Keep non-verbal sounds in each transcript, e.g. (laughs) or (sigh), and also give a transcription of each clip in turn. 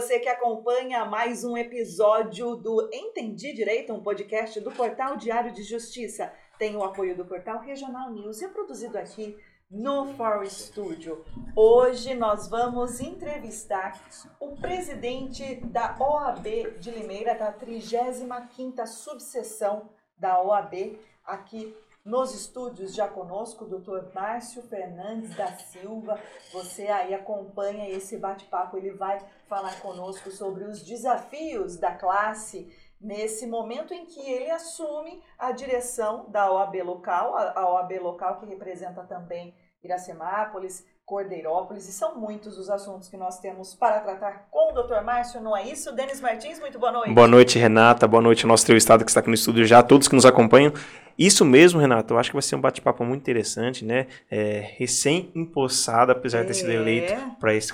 você que acompanha mais um episódio do Entendi Direito, um podcast do Portal Diário de Justiça. Tem o apoio do Portal Regional News e é produzido aqui no Forest Studio. Hoje nós vamos entrevistar o presidente da OAB de Limeira, da 35ª subseção da OAB, aqui nos estúdios já conosco, o doutor Márcio Fernandes da Silva. Você aí acompanha esse bate-papo, ele vai falar conosco sobre os desafios da classe nesse momento em que ele assume a direção da OAB local, a OAB local que representa também Iracemápolis, Cordeirópolis, e são muitos os assuntos que nós temos para tratar com o Dr. Márcio, não é isso? Denis Martins, muito boa noite. Boa noite, Renata, boa noite, nosso teu estado que está aqui no estúdio já, todos que nos acompanham. Isso mesmo, Renato, eu acho que vai ser um bate-papo muito interessante, né? É, recém-impossado, apesar de ter sido eleito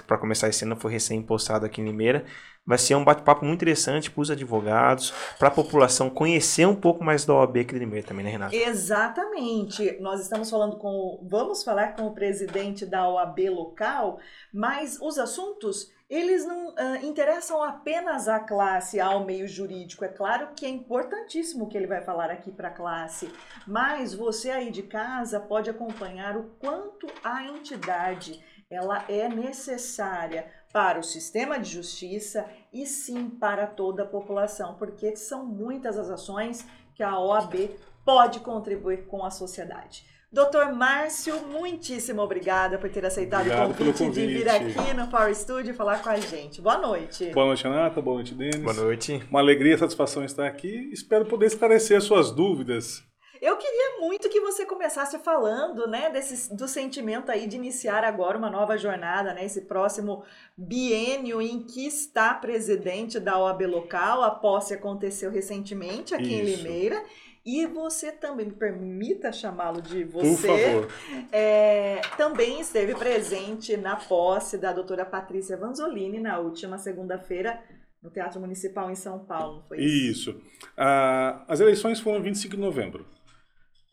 para começar esse ano, foi recém-impossado aqui em Limeira. Vai ser um bate-papo muito interessante para os advogados, para a população conhecer um pouco mais da OAB aqui de Limeira também, né, Renato? Exatamente. Nós estamos falando com. Vamos falar com o presidente da OAB local, mas os assuntos eles não uh, interessam apenas à classe, ao meio jurídico. É claro que é importantíssimo o que ele vai falar aqui para a classe, mas você aí de casa pode acompanhar o quanto a entidade ela é necessária para o sistema de justiça e sim para toda a população, porque são muitas as ações que a OAB pode contribuir com a sociedade. Doutor Márcio, muitíssimo obrigada por ter aceitado o convite, convite, de vir aqui no Power Studio falar com a gente. Boa noite. Boa noite, Renata. Boa noite, Denis. Boa noite. Uma alegria e satisfação estar aqui. Espero poder esclarecer as suas dúvidas eu queria muito que você começasse falando, né, desse, do sentimento aí de iniciar agora uma nova jornada, né, esse próximo biênio em que está presidente da OAB local. A posse aconteceu recentemente aqui Isso. em Limeira. E você também, me permita chamá-lo de você, Por favor. É, também esteve presente na posse da doutora Patrícia Vanzolini na última segunda-feira no Teatro Municipal em São Paulo, foi isso? Isso. Ah, as eleições foram 25 de novembro.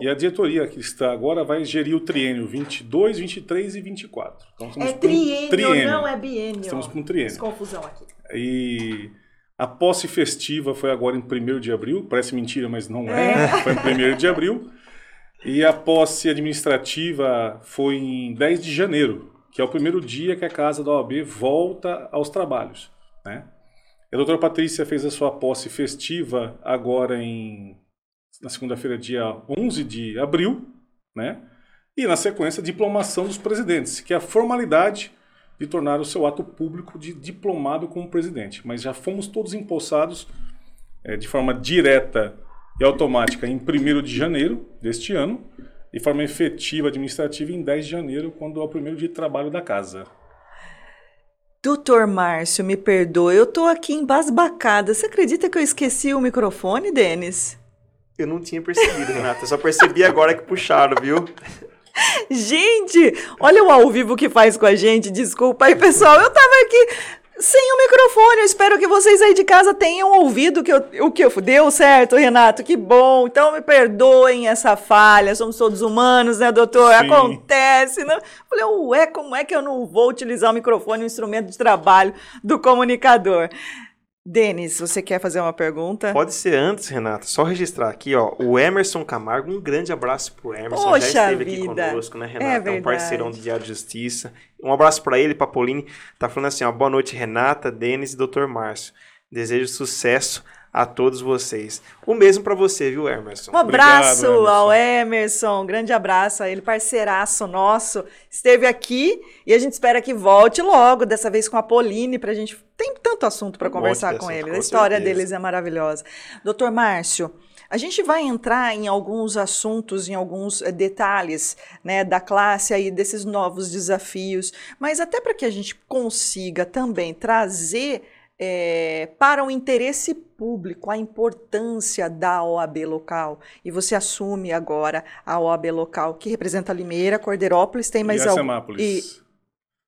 E a diretoria que está agora vai gerir o triênio 22, 23 e 24. Então, é triênio, um triênio, não é biênio. Estamos com um triênio. confusão aqui. E a posse festiva foi agora em 1 de abril. Parece mentira, mas não é. é. Foi em 1 de abril. E a posse administrativa foi em 10 de janeiro, que é o primeiro dia que a Casa da OAB volta aos trabalhos. Né? A doutora Patrícia fez a sua posse festiva agora em na segunda-feira, dia 11 de abril, né? E na sequência, diplomação dos presidentes, que é a formalidade de tornar o seu ato público de diplomado como presidente. Mas já fomos todos empossados é, de forma direta e automática em 1 de janeiro deste ano, e forma efetiva administrativa em 10 de janeiro, quando é o primeiro dia de trabalho da casa. Doutor Márcio, me perdoe, eu estou aqui embasbacada. Você acredita que eu esqueci o microfone, Denis? Eu não tinha percebido, Renata. Eu só percebi agora que puxaram, viu? Gente, olha o ao vivo que faz com a gente. Desculpa aí, pessoal. Eu tava aqui sem o microfone. Eu espero que vocês aí de casa tenham ouvido que eu, o que eu deu certo, Renato. Que bom. Então me perdoem essa falha. Somos todos humanos, né, doutor? Sim. Acontece. Né? Falei, ué, como é que eu não vou utilizar o microfone, um instrumento de trabalho do comunicador? Denis, você quer fazer uma pergunta? Pode ser antes, Renata. Só registrar aqui, ó. O Emerson Camargo, um grande abraço pro Emerson. Poxa Já esteve vida. aqui conosco, né, Renata? É, é um parceirão do Diário de Justiça. Um abraço para ele, pra Pauline. Tá falando assim, ó. Boa noite, Renata, Denis e Dr. Márcio. Desejo sucesso a todos vocês. O mesmo para você, viu, Emerson? Um abraço Obrigado, Emerson. ao Emerson, um grande abraço a ele, parceiraço nosso. Esteve aqui e a gente espera que volte logo, dessa vez com a Pauline, para a gente. Tem tanto assunto para conversar com ele. a história certeza. deles é maravilhosa. Doutor Márcio. A gente vai entrar em alguns assuntos, em alguns eh, detalhes né, da classe aí, desses novos desafios, mas até para que a gente consiga também trazer é, para o interesse público a importância da OAB local. E você assume agora a OAB local, que representa Limeira, Cordeirópolis, tem mais algum. E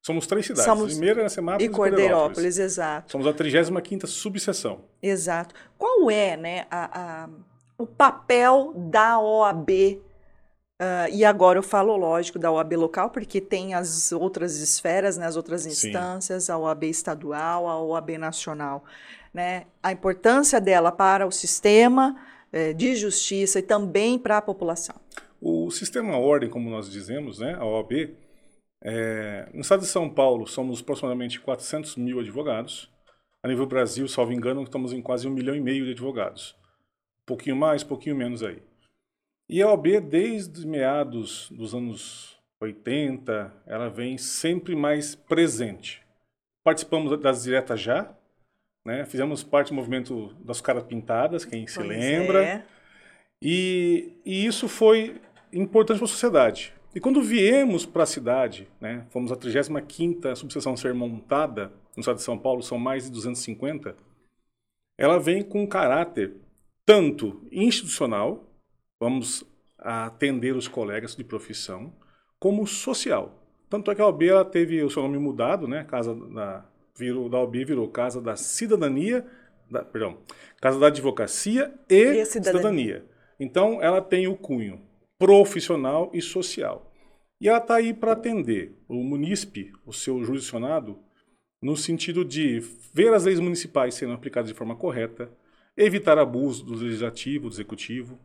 Somos três cidades, Somos... Limeira, Iracemápolis e Cordeirópolis. E Cordeirópolis, exato. Somos a 35ª subseção. Exato. Qual é né, a, a, o papel da OAB Uh, e agora eu falo, lógico, da OAB local, porque tem as outras esferas, né, as outras instâncias, Sim. a OAB estadual, a OAB nacional. Né? A importância dela para o sistema eh, de justiça e também para a população. O sistema ordem, como nós dizemos, né, a OAB, é, no estado de São Paulo somos aproximadamente 400 mil advogados. A nível Brasil, salvo engano, estamos em quase um milhão e meio de advogados. Um pouquinho mais, um pouquinho menos aí. E a OAB, desde meados dos anos 80, ela vem sempre mais presente. Participamos das diretas já, né? fizemos parte do movimento das caras pintadas, quem se pois lembra. É. E, e isso foi importante para a sociedade. E quando viemos para a cidade, né, fomos a 35ª subseção ser montada no estado de São Paulo, são mais de 250, ela vem com um caráter tanto institucional, vamos atender os colegas de profissão, como social. Tanto é que a OB ela teve o seu nome mudado, né? Casa da, virou, da OB virou Casa da Cidadania, da, perdão, Casa da Advocacia e, e cidadania. cidadania. Então, ela tem o cunho profissional e social. E ela está aí para atender o munícipe, o seu jurisdicionado, no sentido de ver as leis municipais sendo aplicadas de forma correta, evitar abuso do legislativo, do executivo,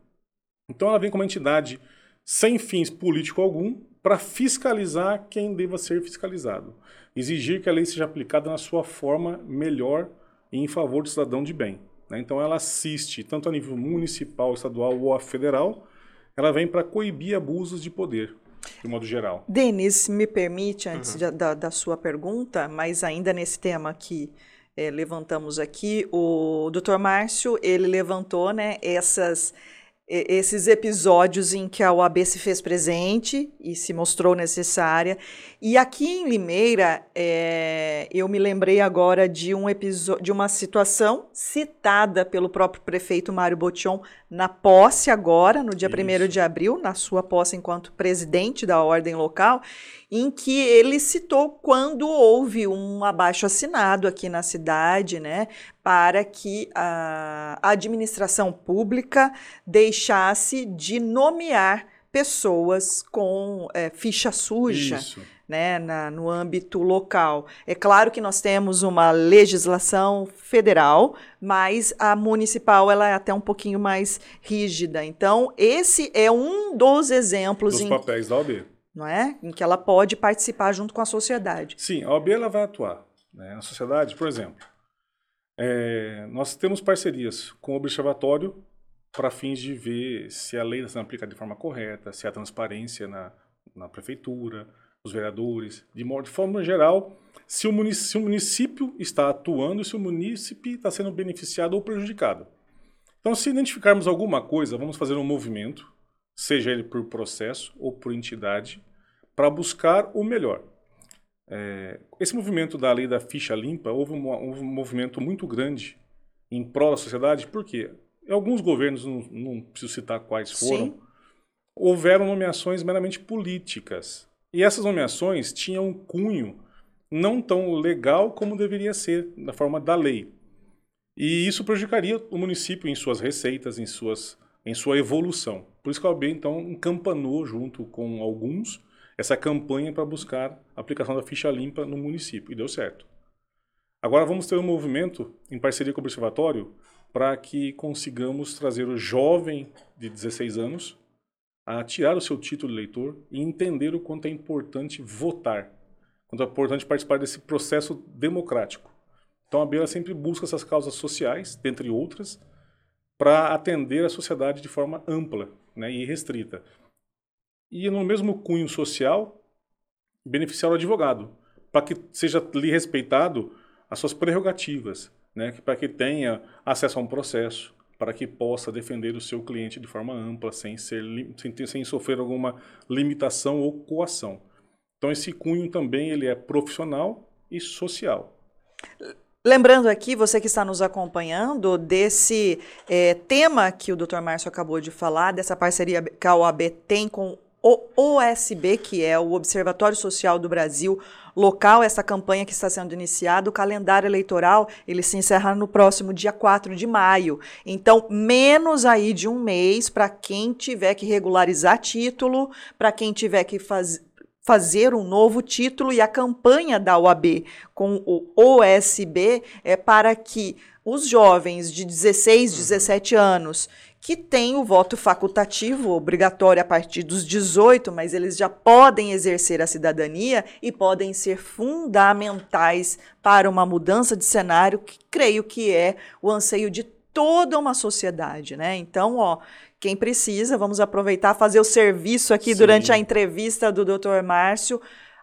então ela vem como uma entidade sem fins político algum para fiscalizar quem deva ser fiscalizado. Exigir que a lei seja aplicada na sua forma melhor e em favor do cidadão de bem. Né? Então ela assiste, tanto a nível municipal, estadual ou federal, ela vem para coibir abusos de poder, de modo geral. Denis, me permite, antes uhum. de, da, da sua pergunta, mas ainda nesse tema que é, levantamos aqui, o doutor Márcio, ele levantou né, essas esses episódios em que a OAB se fez presente e se mostrou necessária. E aqui em Limeira, é, eu me lembrei agora de um de uma situação citada pelo próprio prefeito Mário Botion na posse agora, no dia 1 de abril, na sua posse enquanto presidente da ordem local, em que ele citou quando houve um abaixo assinado aqui na cidade, né, para que a administração pública deixasse de nomear pessoas com é, ficha suja. Né, na, no âmbito local. É claro que nós temos uma legislação federal, mas a municipal ela é até um pouquinho mais rígida. Então, esse é um dos exemplos. Dos em... papéis da OAB não é? Em que ela pode participar junto com a sociedade. Sim, a OAB ela vai atuar. Né? A sociedade, por exemplo, é, nós temos parcerias com o Observatório para fins de ver se a lei está sendo aplicada de forma correta, se há transparência na, na prefeitura, os vereadores, de, modo, de forma geral, se o, município, se o município está atuando e se o município está sendo beneficiado ou prejudicado. Então, se identificarmos alguma coisa, vamos fazer um movimento, seja ele por processo ou por entidade, para buscar o melhor. É, esse movimento da lei da ficha limpa houve um, um, movimento muito grande em prol da sociedade, porque alguns governos, não, não preciso citar quais foram, Sim. houveram nomeações meramente políticas. E essas nomeações tinham um cunho não tão legal como deveria ser, da forma da lei. E isso prejudicaria o município em suas receitas, em, suas, em sua evolução. Por isso que a OAB, então, encampanou junto com alguns essa campanha para buscar a aplicação da ficha limpa no município, e deu certo. Agora vamos ter um movimento em parceria com o Observatório para que consigamos trazer o jovem de 16 anos a tirar o seu título de eleitor e entender o quanto é importante votar, quanto é importante participar desse processo democrático. Então a BEA sempre busca essas causas sociais, dentre outras, para atender a sociedade de forma ampla né, e restrita. E no mesmo cunho social, beneficiar o advogado, para que seja lhe respeitado as suas prerrogativas, né, para que tenha acesso a um processo, para que possa defender o seu cliente de forma ampla, sem, ser, sem, sem sofrer alguma limitação ou coação. Então esse cunho também ele é profissional e social. Lembrando aqui, você que está nos acompanhando, desse é, tema que o Dr. Márcio acabou de falar, dessa parceria que a OAB tem com OSB, que é o Observatório Social do Brasil, local essa campanha que está sendo iniciada. O calendário eleitoral ele se encerra no próximo dia 4 de maio. Então, menos aí de um mês para quem tiver que regularizar título, para quem tiver que fazer fazer um novo título e a campanha da OAB com o OSB é para que os jovens de 16, 17 anos que têm o voto facultativo obrigatório a partir dos 18, mas eles já podem exercer a cidadania e podem ser fundamentais para uma mudança de cenário que creio que é o anseio de toda uma sociedade, né? Então, ó, quem precisa, vamos aproveitar fazer o serviço aqui Sim. durante a entrevista do Dr. Márcio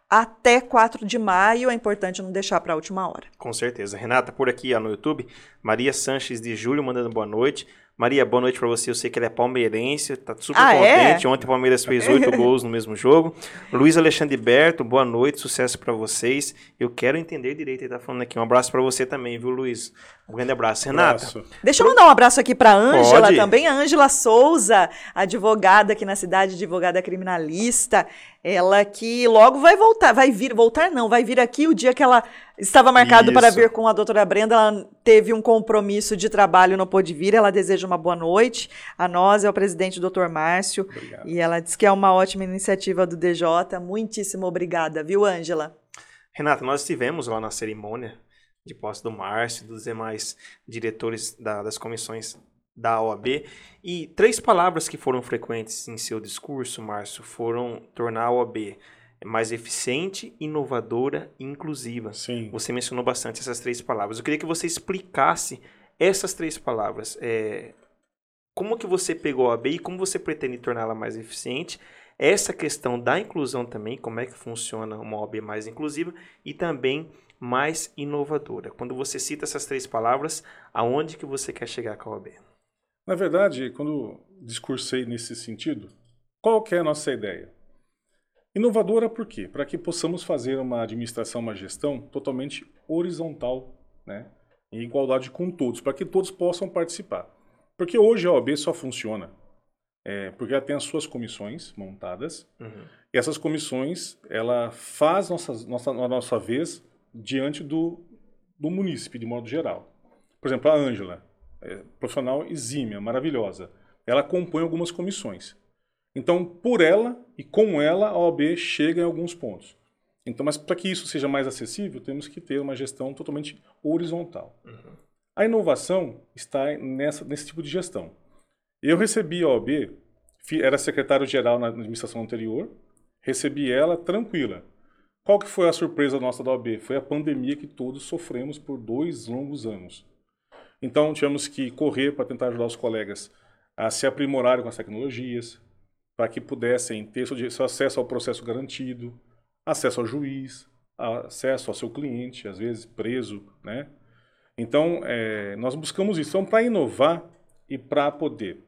até 4 de maio. É importante não deixar para a última hora. Com certeza. Renata, por aqui ó, no YouTube, Maria Sanches de Júlio mandando boa noite. Maria, boa noite para você. Eu sei que ele é palmeirense, tá super ah, é? contente. É? Ontem o Palmeiras fez (laughs) oito gols no mesmo jogo. Luiz Alexandre Berto, boa noite, sucesso para vocês. Eu quero entender direito, ele tá falando aqui. Um abraço para você também, viu, Luiz? Um grande abraço. Renata. Abraço. Deixa eu mandar um abraço aqui para Ângela também. A Ângela Souza, advogada aqui na cidade, advogada criminalista. Ela que logo vai voltar, vai vir, voltar não, vai vir aqui o dia que ela estava marcado Isso. para vir com a doutora Brenda. Ela teve um compromisso de trabalho, não pôde vir. Ela deseja uma boa noite. A nós é o presidente doutor Márcio. Obrigado. E ela diz que é uma ótima iniciativa do DJ. Muitíssimo obrigada, viu, Ângela? Renata, nós estivemos lá na cerimônia de posse do Márcio e dos demais diretores da, das comissões da OAB. E três palavras que foram frequentes em seu discurso, Márcio, foram tornar a OAB mais eficiente, inovadora e inclusiva. Sim. Você mencionou bastante essas três palavras. Eu queria que você explicasse essas três palavras. É, como que você pegou a OAB e como você pretende torná-la mais eficiente? Essa questão da inclusão também, como é que funciona uma OAB mais inclusiva e também mais inovadora. Quando você cita essas três palavras, aonde que você quer chegar com a OAB? Na verdade, quando discursei nesse sentido, qual que é a nossa ideia? Inovadora por quê? Para que possamos fazer uma administração, uma gestão totalmente horizontal, né? em igualdade com todos, para que todos possam participar. Porque hoje a OAB só funciona é, porque ela tem as suas comissões montadas, uhum. e essas comissões, ela faz nossa, nossa, a nossa vez diante do, do munícipe, de modo geral. Por exemplo, a Ângela, é, profissional exímia, maravilhosa. Ela compõe algumas comissões. Então, por ela e com ela, a OAB chega em alguns pontos. Então, mas para que isso seja mais acessível, temos que ter uma gestão totalmente horizontal. Uhum. A inovação está nessa, nesse tipo de gestão. Eu recebi a OAB, era secretário-geral na administração anterior, recebi ela tranquila. Qual que foi a surpresa nossa da OAB? Foi a pandemia que todos sofremos por dois longos anos. Então, tivemos que correr para tentar ajudar os colegas a se aprimorarem com as tecnologias, para que pudessem ter seu acesso ao processo garantido, acesso ao juiz, acesso ao seu cliente, às vezes preso, né? Então, é, nós buscamos isso. Então, para inovar e para poder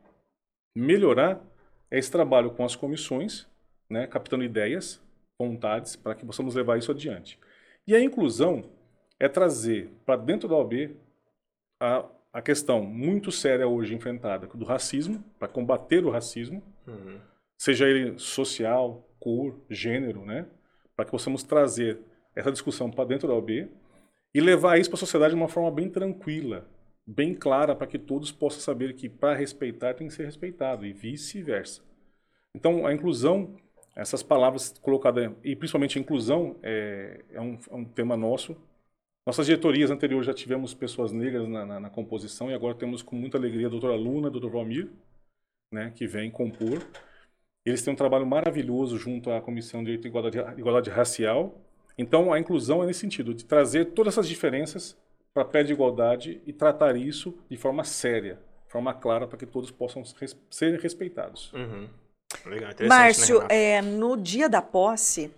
melhorar, é esse trabalho com as comissões, né, captando ideias, vontades, para que possamos levar isso adiante. E a inclusão é trazer para dentro da OAB a, a questão muito séria hoje enfrentada do racismo, para combater o racismo, uhum. seja ele social, cor, gênero, né? para que possamos trazer essa discussão para dentro da OAB e levar isso para a sociedade de uma forma bem tranquila, bem clara, para que todos possam saber que para respeitar tem que ser respeitado e vice-versa. Então, a inclusão, essas palavras colocadas, e principalmente a inclusão, é, é, um, é um tema nosso, nossas diretorias anteriores já tivemos pessoas negras na, na, na composição e agora temos com muita alegria a doutora Luna, a doutor Valmir, né, que vem compor. Eles têm um trabalho maravilhoso junto à Comissão de Direito e Igualdade, Igualdade Racial. Então, a inclusão é nesse sentido, de trazer todas essas diferenças para pé de igualdade e tratar isso de forma séria, de forma clara, para que todos possam res ser respeitados. Uhum. Legal, Márcio, né, é, no dia da posse,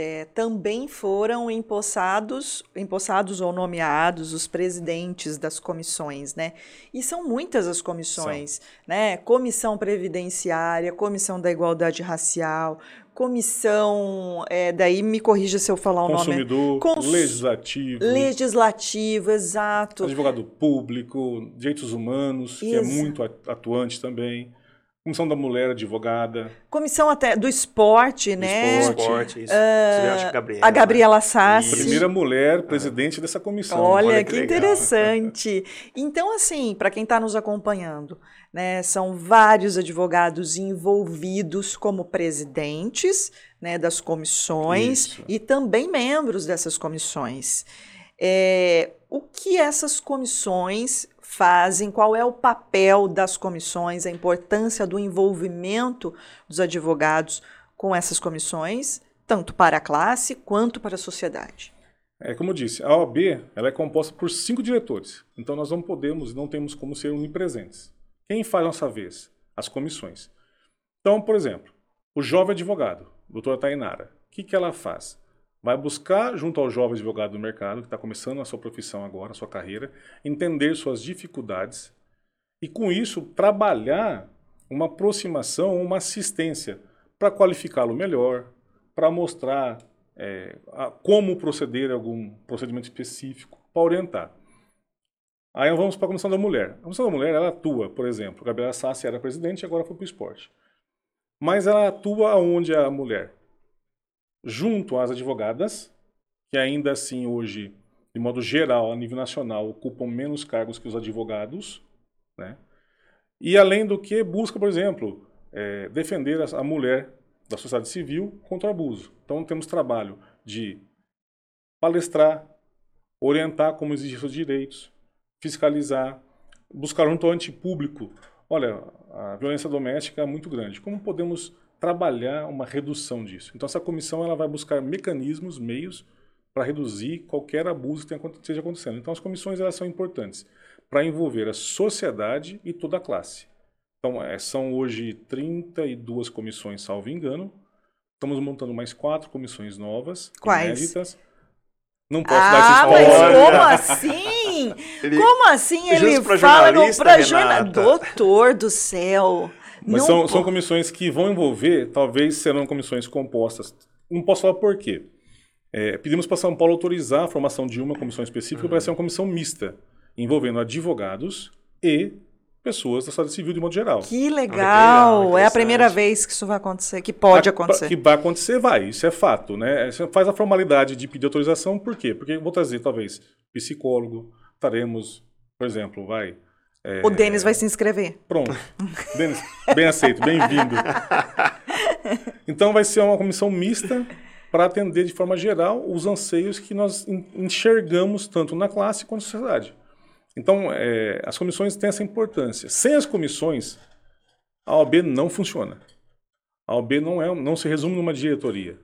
é, também foram empossados, empossados ou nomeados os presidentes das comissões, né? E são muitas as comissões, são. né? Comissão Previdenciária, Comissão da Igualdade Racial, Comissão, é, daí me corrija se eu falar o Consumidor, nome. Cons... Legislativo. Legislativo, exato. Advogado Público, Direitos Humanos, Ex que é muito atuante também Comissão da Mulher Advogada. Comissão até do esporte, Do né? esporte. Esporte, isso. Ah, Você vê, acho que Gabriela, a Gabriela né? Sassi. Primeira mulher presidente dessa comissão. Olha, Olha que, que interessante. Então, assim, para quem está nos acompanhando, né, são vários advogados envolvidos como presidentes né, das comissões Isso. e também membros dessas comissões. É, o que essas comissões fazem? Qual é o papel das comissões? A importância do envolvimento dos advogados com essas comissões, tanto para a classe quanto para a sociedade? É como eu disse, a OAB ela é composta por cinco diretores. Então nós não podemos, não temos como ser onipresentes. Quem faz nossa vez? As comissões. Então, por exemplo, o jovem advogado, doutora Tainara, o que, que ela faz? Vai buscar, junto ao jovem advogado do mercado, que está começando a sua profissão agora, a sua carreira, entender suas dificuldades e, com isso, trabalhar uma aproximação, uma assistência para qualificá-lo melhor, para mostrar é, a- como proceder a algum procedimento específico, para orientar. Aí vamos para a Comissão da Mulher. A Comissão da Mulher, ela atua, por exemplo, Gabriela Sassi era presidente e agora foi para o esporte. Mas ela atua onde a mulher? Junto às advogadas, que ainda assim hoje, de modo geral, a nível nacional, ocupam menos cargos que os advogados, né? E além do que, busca, por exemplo, eh, defender a, mulher da sociedade civil contra o abuso. Então temos trabalho de palestrar, orientar como exigir seus direitos, fiscalizar, buscar junto ao antipúblico. Olha, a violência doméstica é muito grande. Como podemos trabalhar uma redução disso? Então essa comissão ela vai buscar mecanismos, meios para reduzir qualquer abuso que esteja acontecendo. Então as comissões elas são importantes para envolver a sociedade e toda a classe. Então é, são hoje 32 comissões, salvo engano. Estamos montando mais quatro comissões novas, Quais? inéditas. Não posso Ah, dar mas spoiler. como assim? (laughs) Ele- Como assim ele fala no jornalista. Doutor do céu. Mas Não são, são comissões que vão envolver, talvez serão comissões compostas. Não posso falar por quê. É, pedimos para São Paulo autorizar a formação de uma comissão específica para ser uma comissão mista, envolvendo advogados e pessoas da sociedade civil de modo geral. Que legal, legal. É a primeira vez que isso vai acontecer, que pode A- acontecer. Que vai acontecer, vai. Isso é fato, né? Você faz a formalidade de pedir autorização, por quê? Porque vou trazer, talvez, psicólogo, faremos, por exemplo, vai... é, O Denis vai se inscrever. Pronto. Denis, bem aceito, bem-vindo. Então vai ser uma comissão mista para atender de forma geral os anseios que nós en- enxergamos tanto na classe quanto na sociedade. Então, é, as comissões têm essa importância. Sem as comissões, a OAB não funciona. A OAB não, é, não se resume numa diretoria.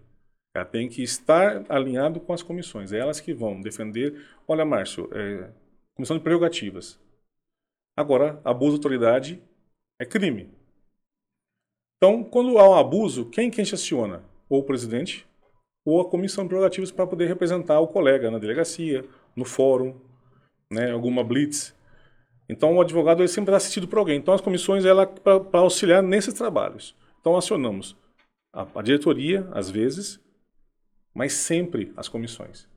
Ela tem que estar alinhado com as comissões. É elas que vão defender. Olha, Márcio, é, comissão de prerrogativas. Agora, abuso de autoridade é crime. Então, quando há um abuso, quem que a gente aciona? Ou o presidente, ou a comissão de prerrogativas para poder representar o colega na delegacia, no fórum, né, alguma blitz. Então, o advogado ele sempre está assistido por alguém. Então, as comissões ela para auxiliar nesses trabalhos. Então, acionamos a, a diretoria, às vezes, mas sempre as comissões.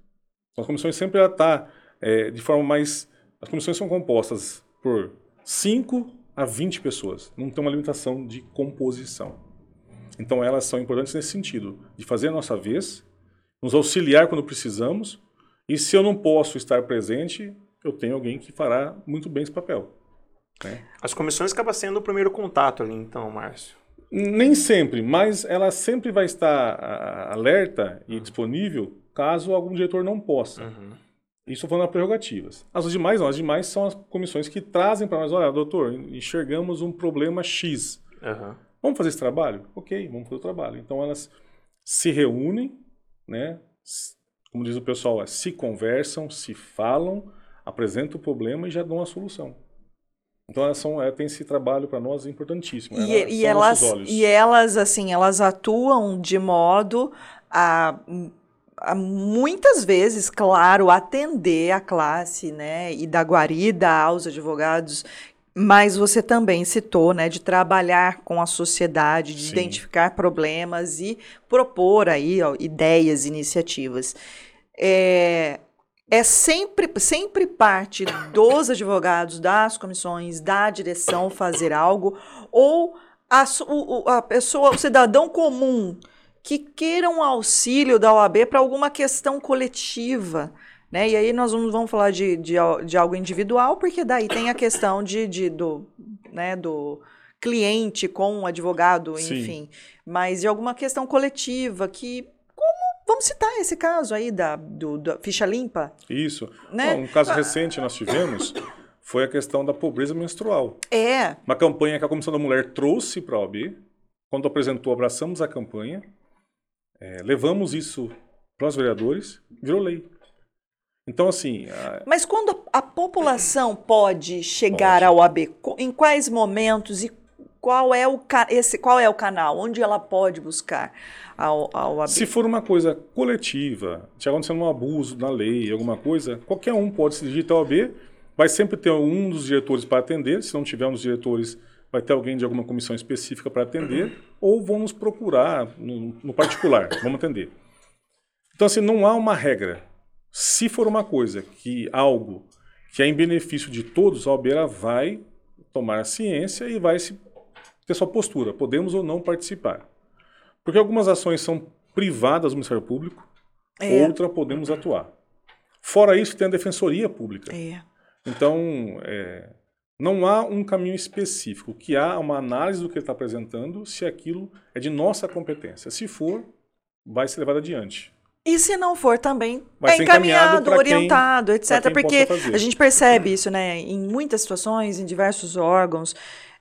Então, as comissões sempre ela tá é, de forma mais. As comissões são compostas por 5 a 20 pessoas. Não tem uma limitação de composição. Então, elas são importantes nesse sentido, de fazer a nossa vez, nos auxiliar quando precisamos, e se eu não posso estar presente, eu tenho alguém que fará muito bem esse papel. né? As comissões acabam sendo o primeiro contato ali, então, Márcio. Nem sempre, mas ela sempre vai estar ah, alerta e disponível caso algum diretor não possa. Uhum. Isso falando nas prerrogativas. As demais não, as demais são as comissões que trazem para nós, olha, doutor, enxergamos um problema X. Uhum. Vamos fazer esse trabalho? Ok, vamos fazer o trabalho. Então elas se reúnem, né? Como diz o pessoal, é, se conversam, se falam, apresentam o problema e já dão a solução. Então elas são, é, tem esse trabalho para nós importantíssimo. E, Elas e elas, e elas, assim, elas atuam de modo a muitas vezes, claro, atender a classe, né, e dar guarida aos advogados, mas você também citou, né, de trabalhar com a sociedade, de Sim. identificar problemas e propor aí ó, ideias, iniciativas. É, é sempre, sempre parte dos advogados, das comissões, da direção fazer algo, ou a, o, a pessoa, o cidadão comum que queira um auxílio da OAB para alguma questão coletiva. Né? E aí nós vamos, vamos falar de, de, de, algo individual, porque daí tem a questão de, de do, né, do cliente com o advogado, Sim. enfim. Mas de alguma questão coletiva que. Como, vamos citar esse caso aí da, do, da ficha limpa. Isso. Né? um caso recente nós tivemos foi a questão da pobreza menstrual. É. Uma campanha que a Comissão da Mulher trouxe para a OAB. Quando apresentou, abraçamos a campanha. É, levamos isso para os vereadores, virou lei. Então, assim. A... Mas quando a população pode chegar pode. ao AB, em quais momentos e qual é o, esse, qual é o canal? Onde ela pode buscar ao, ao AB? Se for uma coisa coletiva, se acontecendo um abuso na lei, alguma coisa, qualquer um pode se dirigir ao AB Vai sempre ter um dos diretores para atender, se não tiver um dos diretores, vai ter alguém de alguma comissão específica para atender, ou vamos procurar no, no particular, (coughs) vamos atender. Então, assim, não há uma regra. Se for uma coisa que algo que é em benefício de todos, a Albeira vai tomar a ciência e vai se, ter sua postura. Podemos ou não participar. Porque algumas ações são privadas do Ministério Público, é. outra podemos atuar. Fora isso, tem a Defensoria Pública. É. Então, é, não há um caminho específico. Que há é uma análise do que ele está apresentando, se aquilo é de nossa competência. Se for, vai ser levado adiante. E se não for também, vai é encaminhado, orientado, quem, etc. Porque a gente percebe isso, né? Em muitas situações, em diversos órgãos,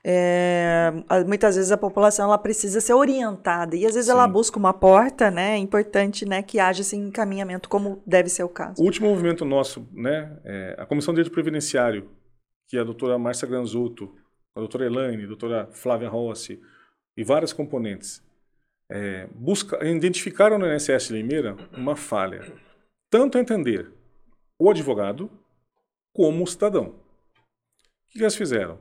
é, muitas vezes a população ela precisa ser orientada e às vezes Sim. ela busca uma porta, né? É importante, né, que haja esse encaminhamento como deve ser o caso. O último movimento nosso, né, é a Comissão de Direito Previdenciário, que a doutora Márcia Granzotto, a doutora Elaine, a doutora Flávia Rossi e vários componentes, é, busca, identificaram no INSS Limeira uma falha, tanto a entender o advogado como o cidadão. O que eles fizeram?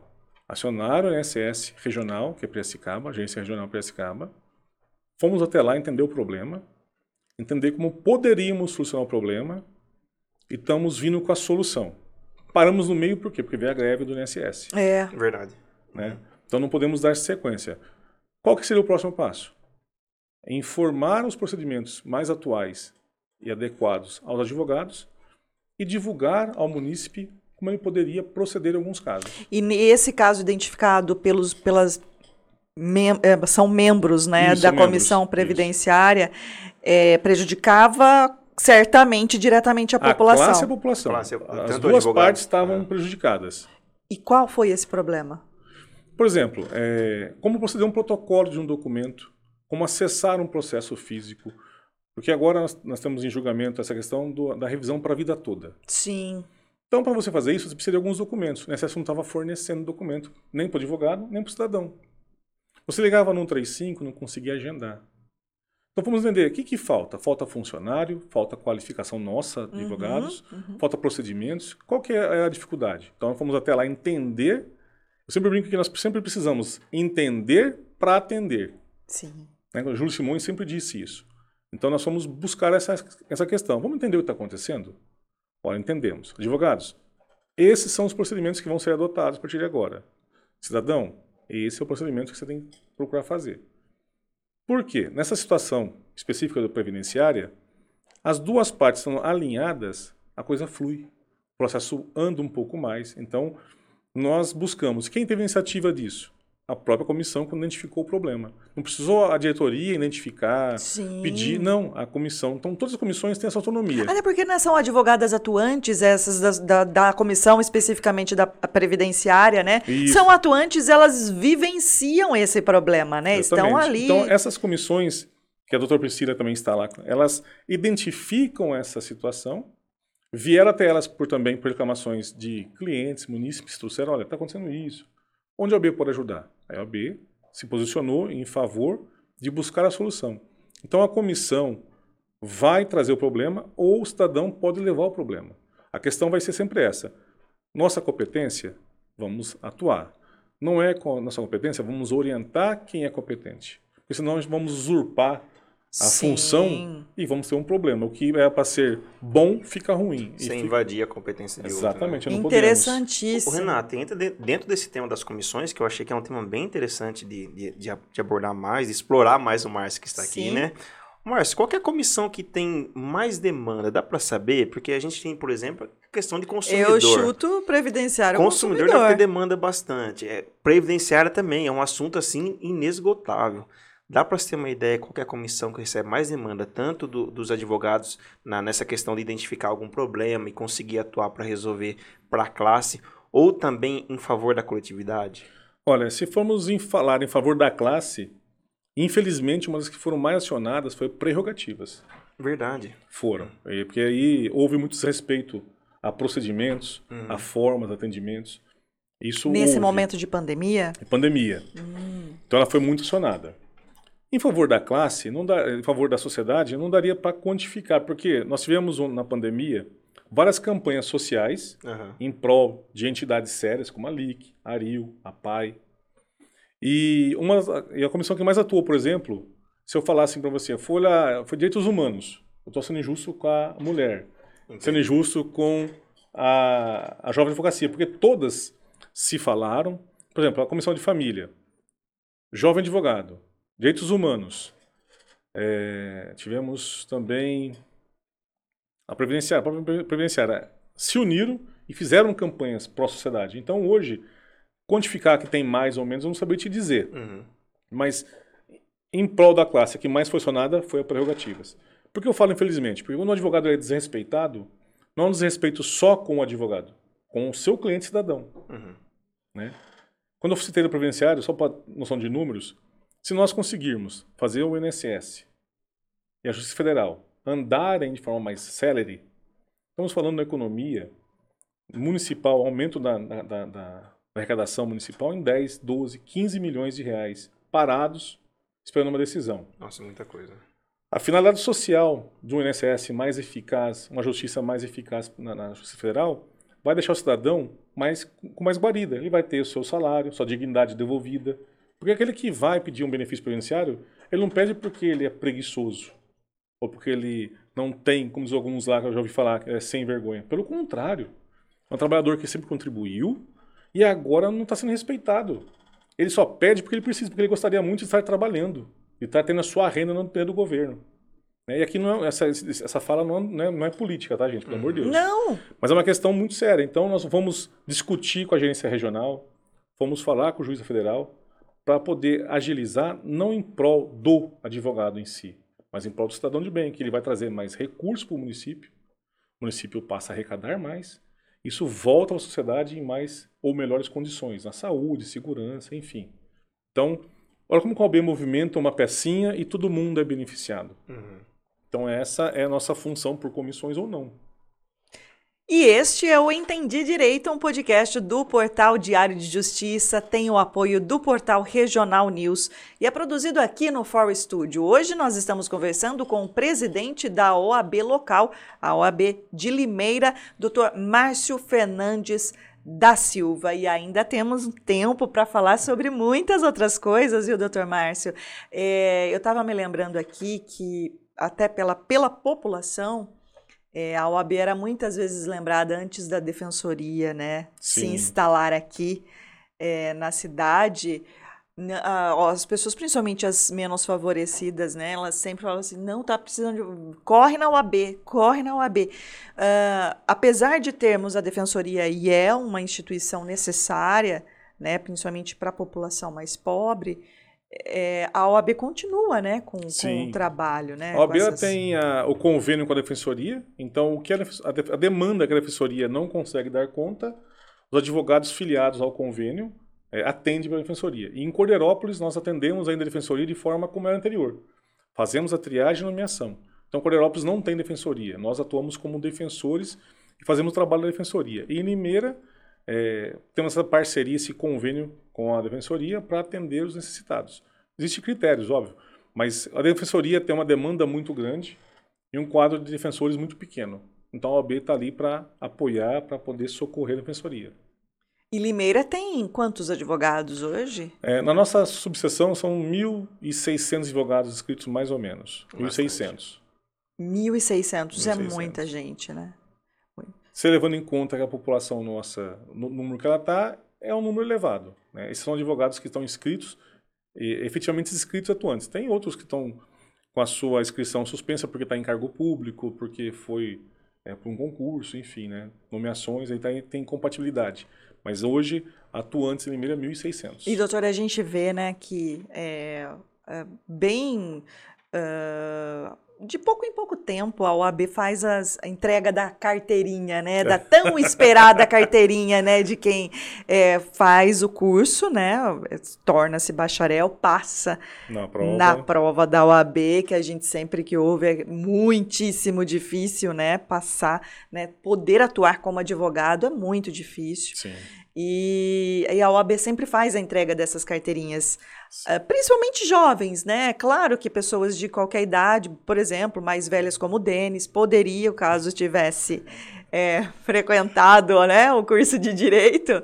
Acionaram a INSS regional, que é Piracicaba, Agência Regional Piracicaba. Fomos até lá entender o problema, entender como poderíamos solucionar o problema e estamos vindo com a solução. Paramos no meio por quê? Porque veio a greve do INSS. É. Verdade. Né? Então não podemos dar sequência. Qual que seria o próximo passo? É informar os procedimentos mais atuais e adequados aos advogados e divulgar ao munícipe como ele poderia proceder em alguns casos. E nesse caso identificado pelos, pelas mem é, são membros né, isso, da membros, comissão previdenciária, é, prejudicava certamente diretamente a, a população. Classe e a população. Classe, As duas partes estavam é. prejudicadas. E qual foi esse problema? Por exemplo, é, como proceder um protocolo de um documento, como acessar um processo físico, porque agora nós, nós temos em julgamento essa questão do, da revisão para a vida toda. Sim. Então, para você fazer isso, você precisa de alguns documentos. Nesse assunto estava fornecendo documento, nem para o advogado, nem para o cidadão. Você ligava no 135, não conseguia agendar. Então vamos entender, o que, que falta? Falta funcionário, falta qualificação nossa de uhum, advogados, uhum. falta procedimentos. Qual que é a dificuldade? Então fomos até lá entender. Eu sempre brinco que nós sempre precisamos entender para atender. Sim. Né? O Júlio Simões sempre disse isso. Então nós fomos buscar essa, essa questão. Vamos entender o que está acontecendo? Ora, entendemos. Advogados, esses são os procedimentos que vão ser adotados a partir de agora. Cidadão, esse é o procedimento que você tem que procurar fazer. Por quê? Nessa situação específica da previdenciária, as duas partes estão alinhadas, a coisa flui. O processo anda um pouco mais. Então, nós buscamos. Quem teve a iniciativa disso? A própria comissão quando identificou o problema. Não precisou a diretoria identificar, Sim. pedir, não, a comissão. Então, todas as comissões têm essa autonomia. Até porque não são advogadas atuantes, essas da, da, da comissão especificamente da previdenciária, né? Isso. São atuantes, elas vivenciam esse problema, né? Exatamente. Estão ali. Então, essas comissões, que a doutora Priscila também está lá, elas identificam essa situação, vieram até elas por também por reclamações de clientes, munícipes, trouxeram, olha, está acontecendo isso Onde a OAB pode ajudar? A OAB se posicionou em favor de buscar a solução. Então a comissão vai trazer o problema ou o cidadão pode levar o problema. A questão vai ser sempre essa. Nossa competência, vamos atuar. Não é com nossa competência, vamos orientar quem é competente. Porque senão nós vamos usurpar a Sim. função e vamos ter um problema. O que é para ser bom fica ruim. Sem fica... invadir a competência de Exatamente, outro. Né? Interessantíssimo. O Renato, entra dentro desse tema das comissões, que eu achei que é um tema bem interessante de, de, de abordar mais, de explorar mais o Márcio que está Sim. aqui, né? Márcio, qual é a comissão que tem mais demanda? Dá para saber? Porque a gente tem, por exemplo, a questão de consumidor. Eu chuto previdenciário consumidor. Consumidor deve ter demanda bastante. É, previdenciária também é um assunto assim inesgotável. Dá para você ter uma ideia qual é a comissão que recebe mais demanda, tanto do, dos advogados na, nessa questão de identificar algum problema e conseguir atuar para resolver para a classe, ou também em favor da coletividade? Olha, se formos em falar em favor da classe, infelizmente uma das que foram mais acionadas foi prerrogativas. Verdade. Foram. Porque aí houve muito desrespeito a procedimentos, uhum. a formas, atendimentos. Isso Nesse houve. momento de pandemia? Pandemia. Uhum. Então ela foi muito acionada. Em favor da classe, não dá, em favor da sociedade, não daria para quantificar, porque nós tivemos na pandemia várias campanhas sociais uhum. em prol de entidades sérias como a LIC, a ARIL, a PAI. E, uma, e a comissão que mais atuou, por exemplo, se eu falasse para você, foi, foi direitos humanos. Eu estou sendo injusto com a mulher, Entendi. sendo injusto com a, a jovem advocacia, porque todas se falaram. Por exemplo, a comissão de família, jovem advogado, Direitos humanos. É, tivemos também a Previdenciária. A Previdenciária se uniram e fizeram campanhas pró-sociedade. Então, hoje, quantificar que tem mais ou menos, eu não sabia te dizer. Uhum. Mas, em prol da classe, a que mais foi sonada foi a prerrogativas. Por que eu falo infelizmente? Porque quando o advogado é desrespeitado, não é um desrespeito só com o advogado, com o seu cliente cidadão. Uhum. Né? Quando eu citei o previdenciário, só para noção de números, se nós conseguirmos fazer o INSS e a Justiça Federal andarem de forma mais célere, estamos falando da economia municipal, aumento da, da, da, da arrecadação municipal em 10, 12, 15 milhões de reais parados esperando uma decisão. Nossa, muita coisa. A finalidade social de um INSS mais eficaz, uma justiça mais eficaz na, na Justiça Federal, vai deixar o cidadão mais, com mais guarida. Ele vai ter o seu salário, sua dignidade devolvida, porque aquele que vai pedir um benefício previdenciário, ele não pede porque ele é preguiçoso. Ou porque ele não tem, como diz alguns lá que eu já ouvi falar, é sem vergonha. Pelo contrário. É um trabalhador que sempre contribuiu e agora não está sendo respeitado. Ele só pede porque ele precisa, porque ele gostaria muito de estar trabalhando. E estar tendo a sua renda no do governo. E aqui não é, essa, essa fala não é, não é, política, tá, gente? Pelo amor de Deus. Não! Mas é uma questão muito séria. Então, nós vamos discutir com a gerência regional, vamos falar com o juiz federal, para poder agilizar, não em prol do advogado em si, mas em prol do cidadão de bem, que ele vai trazer mais recursos para o município, o município passa a arrecadar mais, isso volta à sociedade em mais ou melhores condições, na saúde, segurança, enfim. Então, olha como o OAB movimenta uma pecinha e todo mundo é beneficiado. Uhum. Então, essa é a nossa função por comissões ou não. E este é o Entendi Direito, um podcast do Portal Diário de Justiça, tem o apoio do Portal Regional News e é produzido aqui no For Studio. Hoje nós estamos conversando com o presidente da OAB local, a OAB de Limeira, Dr. Márcio Fernandes da Silva. E ainda temos tempo para falar sobre muitas outras coisas, viu, doutor Márcio? É, eu estava me lembrando aqui que, até pela, pela população, é, a OAB era muitas vezes lembrada antes da defensoria, né? Sim. Se instalar aqui é, na cidade. As pessoas, principalmente as menos favorecidas, né? Elas sempre falam assim: não, tá precisando de. Corre na UAB, corre na UAB. Uh, ah, apesar de termos a defensoria e é uma instituição necessária, né? Principalmente para a população mais pobre, é, a OAB continua né, com, com o trabalho. Né, a OAB essas... tem a, o convênio com a Defensoria, então o que a, a, demanda que a Defensoria não consegue dar conta, os advogados filiados ao convênio é, atendem para a Defensoria. E em Cordeirópolis nós atendemos ainda a Defensoria de forma como era anterior. Fazemos a triagem e nomeação. Então Cordeirópolis não tem Defensoria, nós atuamos como defensores e fazemos o trabalho da Defensoria. E em Limeira é, temos essa parceria, esse convênio com a defensoria para atender os necessitados. Existem critérios, óbvio, mas a defensoria tem uma demanda muito grande e um quadro de defensores muito pequeno. Então a OAB está ali para apoiar, para poder socorrer a defensoria. E Limeira tem quantos advogados hoje? É, na nossa subseção são 1.600 advogados inscritos, mais ou menos. 1.600. 1.600 é muita gente, né? Você levando em conta que a população nossa, no número que ela está, é um número elevado. Né? Esses são advogados que estão inscritos, e, efetivamente inscritos atuantes. Tem outros que estão com a sua inscrição suspensa porque está em cargo público, porque foi é, para um concurso, enfim, né? nomeações, aí tá, tem compatibilidade. Mas hoje, atuantes em Limeira, 1.600. E, doutora, a gente vê né, que é, é bem... Uh, de pouco em pouco tempo a OAB faz as, a entrega da carteirinha, né? Da tão esperada carteirinha, né? De quem é, faz o curso, né? Torna-se bacharel, passa na prova. na prova da OAB, que a gente sempre que ouve é muitíssimo difícil, né? Passar, né? Poder atuar como advogado é muito difícil. Sim. E, e, a OAB sempre faz a entrega dessas carteirinhas, uh, principalmente jovens, né? Claro que pessoas de qualquer idade, por exemplo, mais velhas como o Denis, poderiam, caso tivesse é, (laughs) frequentado né, o curso de Direito,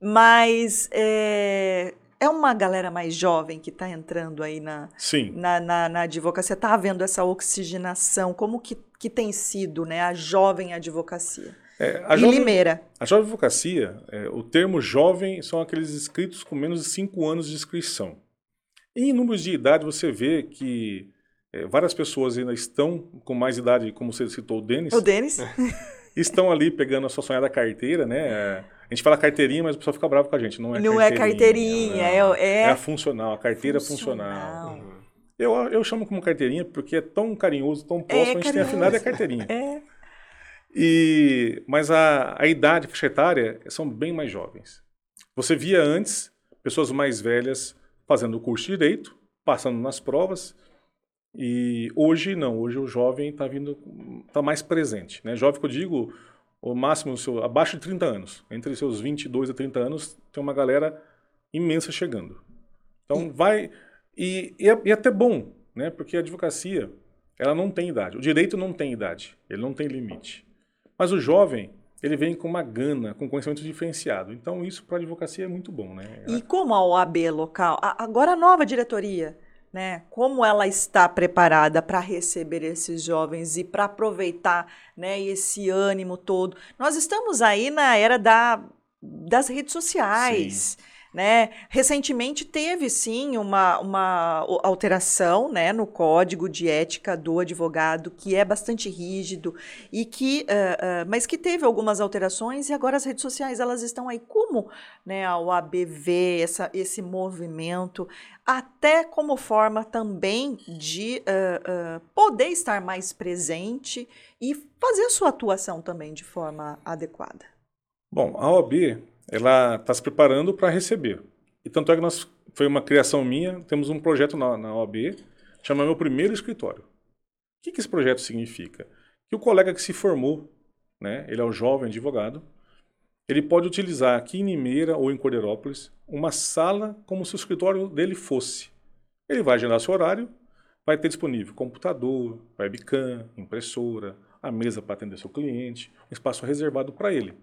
mas é, é uma galera mais jovem que está entrando aí na, Sim. na, na, na advocacia. Está havendo essa oxigenação, como que, que tem sido né, a jovem advocacia? É, a jovem, Limeira. A jovem advocacia, é, o termo jovem são aqueles inscritos com menos de 5 anos de inscrição. E em números de idade você vê que é, várias pessoas ainda estão com mais idade, como você citou, o Denis. O Denis. (laughs) estão ali pegando a sua sonhada carteira, né? A gente fala carteirinha, mas o pessoal fica bravo com a gente. Não é não carteirinha. É carteirinha, é, é, é a funcional, a carteira funcional. funcional. Eu, eu chamo como carteirinha porque é tão carinhoso, tão próximo, é a gente tem afinado é a carteirinha. É. E, mas a, a idade faixa etária são bem mais jovens. Você via antes pessoas mais velhas fazendo o curso de direito, passando nas provas, e hoje não, hoje o jovem está vindo, está mais presente. Né? Jovem que eu digo, o máximo, seu, abaixo de 30 anos, entre seus 22 a 30 anos, tem uma galera imensa chegando. Então vai, e, e, é, e é até bom, né? porque a advocacia, ela não tem idade, o direito não tem idade, ele não tem limite. Mas o jovem, ele vem com uma gana, com conhecimento diferenciado. Então, isso para a advocacia é muito bom, né? E como a OAB local, agora a nova diretoria, né? Como ela está preparada para receber esses jovens e para aproveitar, né, esse ânimo todo. Nós estamos aí na era da, das redes sociais. Sim. Né? Recentemente teve sim uma, uma alteração né, no código de ética do advogado, que é bastante rígido, e que, uh, uh, mas que teve algumas alterações, e agora as redes sociais elas estão aí. Como né, a OAB vê essa, esse movimento, até como forma também de uh, poder estar mais presente e fazer a sua atuação também de forma adequada? Bom, a OAB ela está se preparando para receber. E tanto é que nós, foi uma criação minha, temos um projeto na, na OAB, chama Meu Primeiro Escritório. O que, que esse projeto significa? Que o colega que se formou, né, ele é o jovem advogado, ele pode utilizar aqui em Limeira ou em Cordeirópolis uma sala como se o escritório dele fosse. Ele vai agendar seu horário, vai ter disponível computador, webcam, impressora, a mesa para atender seu cliente, um espaço reservado para ele.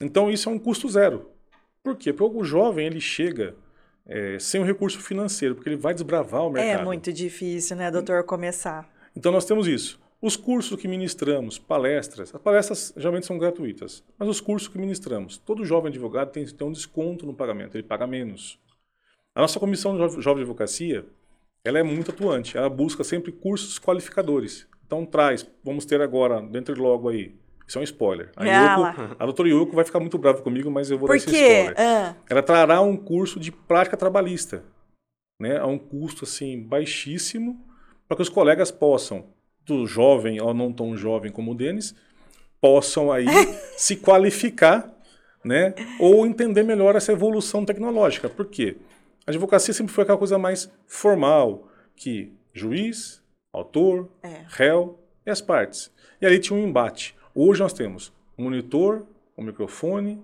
Então isso é um custo zero. Por quê? Porque o jovem ele chega é, sem o recurso financeiro, porque ele vai desbravar o é mercado. É muito difícil, né, doutor, começar. Então nós temos isso. Os cursos que ministramos, palestras, as palestras geralmente são gratuitas, mas os cursos que ministramos, todo jovem advogado tem que ter um desconto no pagamento, ele paga menos. A nossa comissão de jovem advocacia, ela é muito atuante, ela busca sempre cursos qualificadores. Então traz, vamos ter agora, dentro de logo aí, isso é um spoiler. A, Yoko, a doutora Yoko vai ficar muito brava comigo, mas eu vou Por dar esse spoiler. Ah. Ela trará um curso de prática trabalhista, né, a um custo assim baixíssimo, para que os colegas possam, do jovem ou não tão jovem como o Denis, possam aí (laughs) se qualificar, né, ou entender melhor essa evolução tecnológica. Por quê? A advocacia sempre foi aquela coisa mais formal, que juiz, autor, é. réu e as partes. E ali tinha um embate. Hoje nós temos um monitor, um microfone,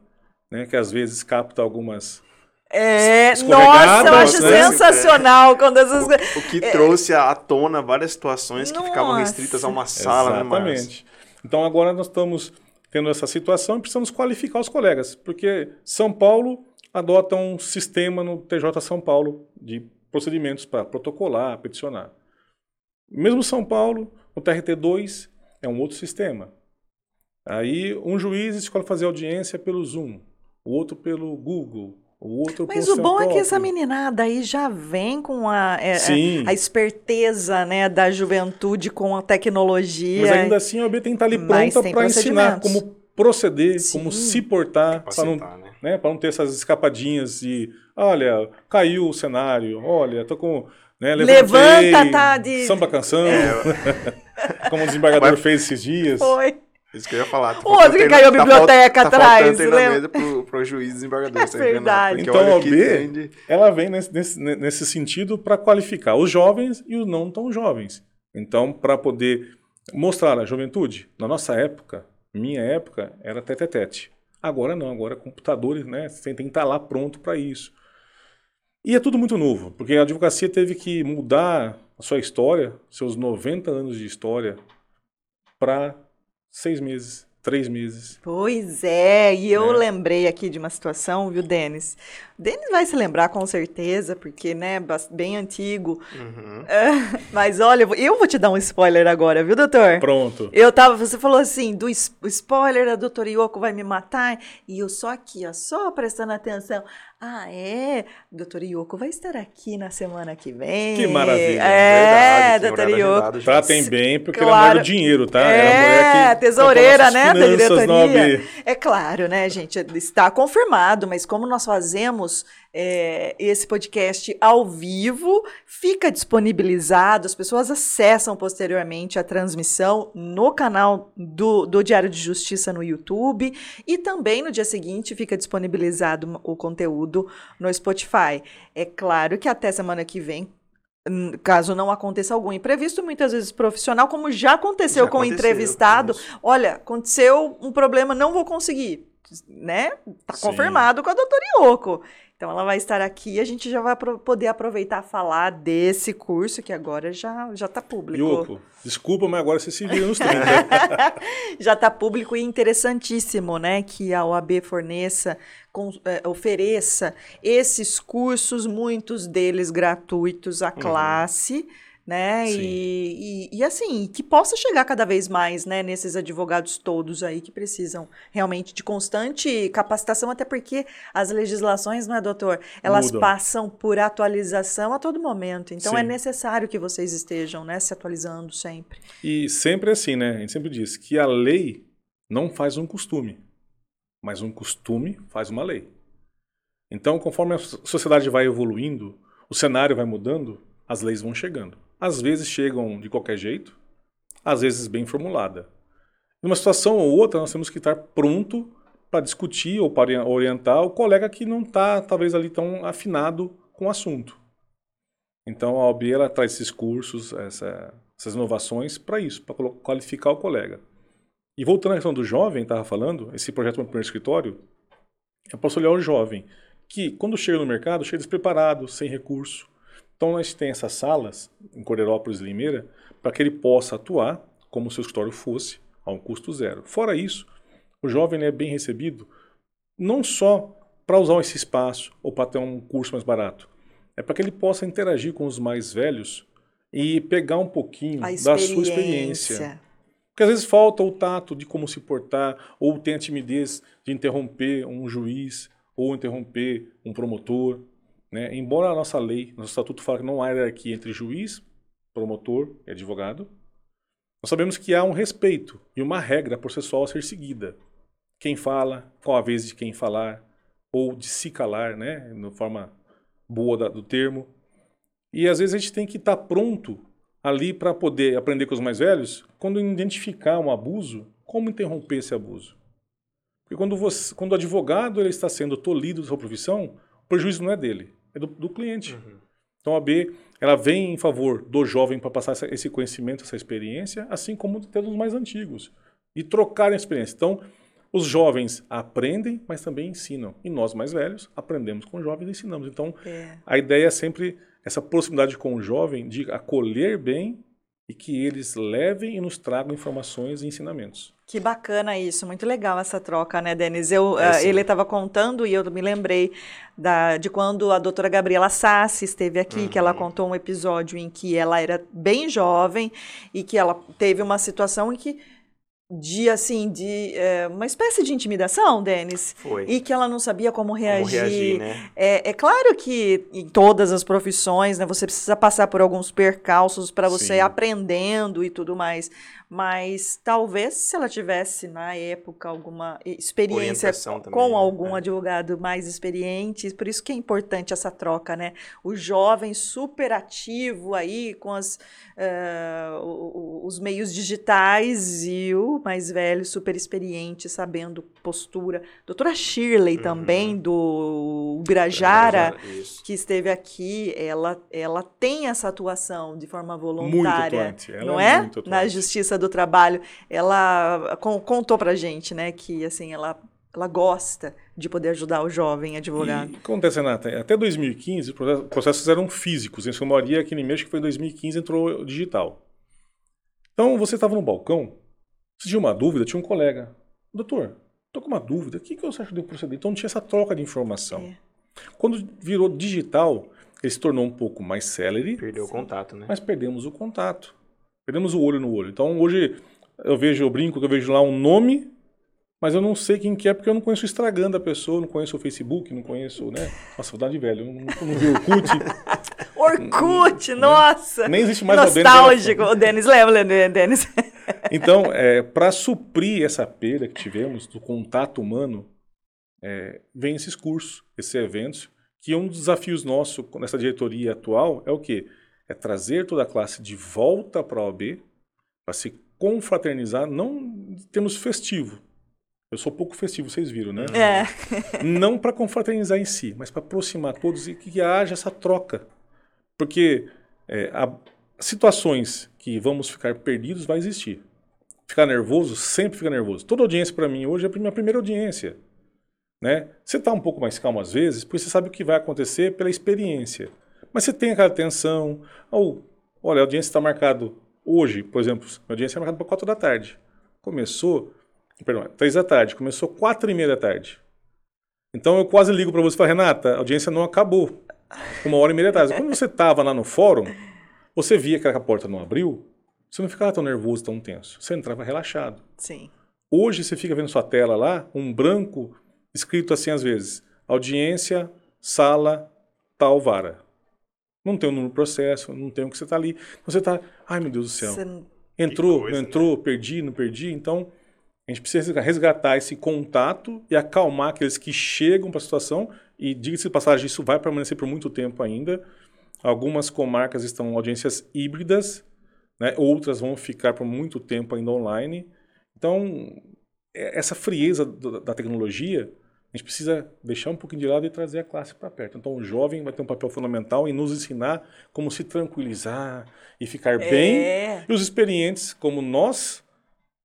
né, que às vezes capta algumas é, nossa, eu acho né? sensacional quando essas O, o que é, trouxe à tona várias situações nossa. que ficavam restritas a uma sala, Exatamente. Né, então agora nós estamos tendo essa situação, precisamos qualificar os colegas, porque São Paulo adota um sistema no TJ São Paulo de procedimentos para protocolar, peticionar. Mesmo São Paulo, o TRT2 é um outro sistema. Aí um juiz escolhe fazer audiência pelo Zoom, o outro pelo Google, o outro Mas o bom próprio. é que essa meninada aí já vem com a, é, é a esperteza né, da juventude com a tecnologia. Mas ainda assim a OAB tem que estar ali pronta para ensinar como proceder, Sim. como se portar, para não, né? né, não ter essas escapadinhas de, olha, caiu o cenário, olha, tô com... Né, Levanta, tá de... Samba canção, é. (laughs) como o desembargador Mas... fez esses dias. Foi. Isso que eu ia falar. Tá Outro que caiu a tá biblioteca tá atrás. Tá lembra? pro, pro juiz desembargador. (laughs) É verdade. Então a OB, ela vem nesse, nesse, nesse sentido para qualificar os jovens e os não tão jovens. Então, para poder mostrar a juventude, na nossa época, minha época, era tete a tete. Agora não, agora computadores, né? Você tem que estar lá pronto para isso. E é tudo muito novo, porque a advocacia teve que mudar a sua história, seus 90 anos de história, para seis meses, três meses. Pois é, e eu é. lembrei aqui de uma situação, viu, Denis? Denis vai se lembrar com certeza, porque, né, bem antigo. Uhum. Uh, (laughs) mas olha, eu vou te dar um spoiler agora, viu, doutor? Pronto. Eu tava, você falou assim, do spoiler, a doutora Yoko vai me matar, e eu só aqui, ó, só prestando atenção. Ah, é? Doutor Yoko vai estar aqui na semana que vem. Que maravilha. É, doutor Yoko. Tratem bem, porque claro. ela é do dinheiro, tá? É, é tesoureira, né, da diretoria. É claro, né, gente, está confirmado, mas como nós fazemos é, esse podcast ao vivo, fica disponibilizado, as pessoas acessam posteriormente a transmissão no canal do, do Diário de Justiça no YouTube e também no dia seguinte fica disponibilizado o conteúdo no Spotify. É claro que até semana que vem caso não aconteça algum imprevisto, muitas vezes profissional, como já aconteceu já com o entrevistado. Isso. Olha, aconteceu um problema, não vou conseguir né? Tá Sim. confirmado com a doutora Ioko. Então ela vai estar aqui e a gente já vai poder aproveitar falar desse curso que agora já já está público. Desculpa, mas agora você se vira nos 30. (laughs) já está público e interessantíssimo, né, que a OAB forneça com, é, ofereça esses cursos, muitos deles gratuitos à uhum. Né? E, e, e, assim, que possa chegar cada vez mais, né, nesses advogados todos aí que precisam realmente de constante capacitação, até porque as legislações, não é, doutor? Elas Mudam. passam por atualização a todo momento. Então é Sim. é necessário que vocês estejam, né, se atualizando sempre. E sempre assim, né? A gente sempre diz que a lei não faz um costume, mas um costume faz uma lei. Então, conforme a sociedade vai evoluindo, o cenário vai mudando, as leis vão chegando. Às vezes chegam de qualquer jeito, às vezes bem formulada. Em uma situação ou outra, nós temos que estar pronto para discutir ou para orientar o colega que não está, talvez, ali tão afinado com o assunto. Então, a OAB ela traz esses cursos, essa, essas inovações para isso, para qualificar o colega. E voltando à questão do jovem, estava falando, esse projeto do primeiro escritório, eu posso olhar o jovem, que quando chega no mercado, chega despreparado, sem recurso, então, nós temos essas salas em Cordeirópolis e Limeira para que ele possa atuar como se o escritório fosse a um custo zero. Fora isso, o jovem é bem recebido não só para usar esse espaço ou para ter um curso mais barato, é para que ele possa interagir com os mais velhos e pegar um pouquinho da sua experiência. Porque às vezes falta o tato de como se portar, ou tem a timidez de interromper um juiz, ou interromper um promotor. Né? Embora a nossa lei, nosso estatuto fala que não há hierarquia entre juiz, promotor e advogado, nós sabemos que há um respeito e uma regra processual a ser seguida. Quem fala, qual a vez de quem falar, ou de se calar, né, de forma boa da, do termo. E às vezes a gente tem que estar tá pronto ali para poder aprender com os mais velhos, quando identificar um abuso, como interromper esse abuso. Porque quando, você, quando o advogado ele está sendo tolhido da sua profissão, o prejuízo não é dele, é do, do cliente. Uhum. Então a B ela vem em favor do jovem para passar esse conhecimento, essa experiência, assim como dos mais antigos e trocar a experiência. Então os jovens aprendem, mas também ensinam. E nós mais velhos aprendemos com os jovens e ensinamos. Então é. a ideia é sempre essa proximidade com o jovem de acolher bem e que eles levem e nos tragam informações e ensinamentos. Que bacana isso, muito legal essa troca, né, Denis? Eu, é, uh, ele estava contando e eu me lembrei da, de quando a doutora Gabriela Sassi esteve aqui, uhum. que ela uhum. contou um episódio em que ela era bem jovem e que ela teve uma situação em que de assim de é, uma espécie de intimidação, Denis, Foi. e que ela não sabia como reagir. Como reagir né? é, é claro que em todas as profissões, né, você precisa passar por alguns percalços para você ir aprendendo e tudo mais. Mas talvez se ela tivesse na época alguma experiência também, com né? algum é. advogado mais experiente, por isso que é importante essa troca, né? O jovem super ativo aí com as, uh, os meios digitais e o mais velho super experiente, sabendo postura. Doutora Shirley uhum. também, do Birajara, que esteve aqui, ela, ela tem essa atuação de forma voluntária, não é? é? Na Justiça do Trabalho, ela contou pra gente, né, que assim, ela ela gosta de poder ajudar o jovem advogado. E acontece, Renata, até 2015 os processos eram físicos. Em sua maioria, aqui em México, que foi em 2015, entrou digital. Então, você estava no balcão, você tinha uma dúvida, tinha um colega. Doutor, estou com uma dúvida, o que, que você acha de proceder? Então, não tinha essa troca de informação. É. Quando virou digital, ele se tornou um pouco mais célere. Perdeu o contato, né? Mas perdemos o contato. Perdemos o olho no olho. Então hoje eu vejo, eu brinco que eu vejo lá um nome, mas eu não sei quem que é porque eu não conheço o Instagram da pessoa, não conheço o Facebook, não conheço, né? Nossa, vou dar de velho, eu não, não vi o Orkut. (laughs) Orkut, nossa! Nem existe mais Nostálgico. O Denis, lembra, Denis? (laughs) então, é, para suprir essa perda que tivemos do contato humano, é, vem esses cursos, esses eventos, que um dos desafios nossos nessa diretoria atual é o quê? É trazer toda a classe de volta para a OAB, para se confraternizar, não em termos festivo. Eu sou pouco festivo, vocês viram, né? É. (laughs) não para confraternizar em si, mas para aproximar todos e que haja essa troca. Porque é, situações que vamos ficar perdidos vai existir. Ficar nervoso, sempre fica nervoso. Toda audiência para mim hoje é a minha primeira audiência. Né? Você está um pouco mais calmo às vezes, porque você sabe o que vai acontecer pela experiência. Mas você tem aquela tensão. Ou, olha, a audiência está marcado hoje, por exemplo, a audiência é marcada para 4 da tarde. Começou, perdão, 3 da tarde, começou 4 e meia da tarde. Então eu quase ligo para você e falo, Renata, a audiência não acabou. Uma hora e meia da tarde. Quando você estava lá no fórum, você via que a porta não abriu, você não ficava tão nervoso, tão tenso. Você entrava relaxado. Sim. Hoje você fica vendo sua tela lá, um branco escrito assim às vezes: audiência, sala, tal vara. Não tem o número do processo, não tem o que você está ali. Você está, ai meu Deus do céu. Você... Entrou, coisa, não né? entrou, né? perdi, não perdi. Então, a gente precisa resgatar esse contato e acalmar aqueles que chegam para a situação. E, diga-se de passagem, isso vai permanecer por muito tempo ainda. Algumas comarcas estão audiências híbridas, né? outras vão ficar por muito tempo ainda online. Então, é, essa frieza da tecnologia a gente precisa deixar um pouquinho de lado e trazer a classe para perto. Então, o jovem vai ter um papel fundamental em nos ensinar como se tranquilizar e ficar é. bem. E os experientes, como nós,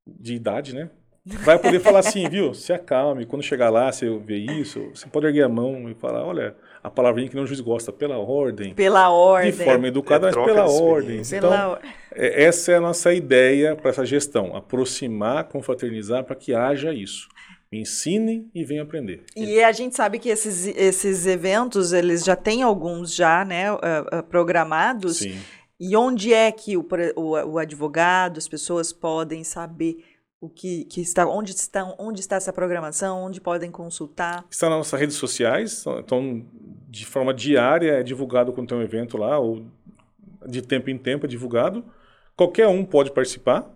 de idade, né? Vai poder falar assim, viu? Se acalme. Quando chegar lá, você vê isso, você pode erguer a mão e falar: olha, a palavrinha que não juiz gosta, pela ordem. Pela ordem. De forma educada, é mas pela ordem. Então, é, essa é a nossa ideia para essa gestão: aproximar, confraternizar para que haja isso. Ensine e venha aprender. E a gente sabe que esses, esses eventos, eles já têm alguns já, né, uh, uh, programados. Sim. E onde é que o, o, o, advogado, as pessoas podem saber o que, que está, onde está, onde está essa programação, onde podem consultar? Está nas nossas redes sociais, então de forma diária é divulgado quando tem um evento lá, ou de tempo em tempo é divulgado. Qualquer um pode participar